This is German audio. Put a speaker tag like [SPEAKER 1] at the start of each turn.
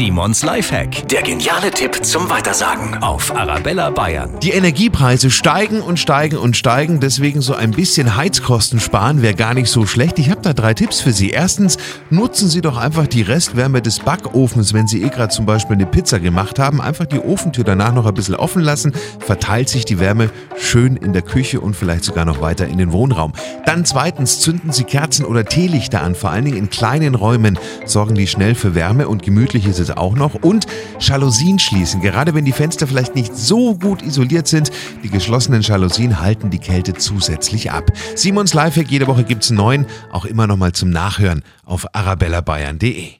[SPEAKER 1] Simons Lifehack. Der geniale Tipp zum Weitersagen auf Arabella Bayern.
[SPEAKER 2] Die Energiepreise steigen und steigen und steigen, deswegen so ein bisschen Heizkosten sparen wäre gar nicht so schlecht. Ich habe da drei Tipps für Sie. Erstens, nutzen Sie doch einfach die Restwärme des Backofens, wenn Sie eh gerade zum Beispiel eine Pizza gemacht haben. Einfach die Ofentür danach noch ein bisschen offen lassen, verteilt sich die Wärme schön in der Küche und vielleicht sogar noch weiter in den Wohnraum. Dann zweitens, zünden Sie Kerzen oder Teelichter an, vor allen Dingen in kleinen Räumen sorgen die schnell für Wärme und gemütlich ist es auch noch. Und Jalousien schließen, gerade wenn die Fenster vielleicht nicht so gut isoliert sind. Die geschlossenen Jalousien halten die Kälte zusätzlich ab. Simons Lifehack, jede Woche gibt's neuen, auch immer noch mal zum Nachhören auf arabellabayern.de.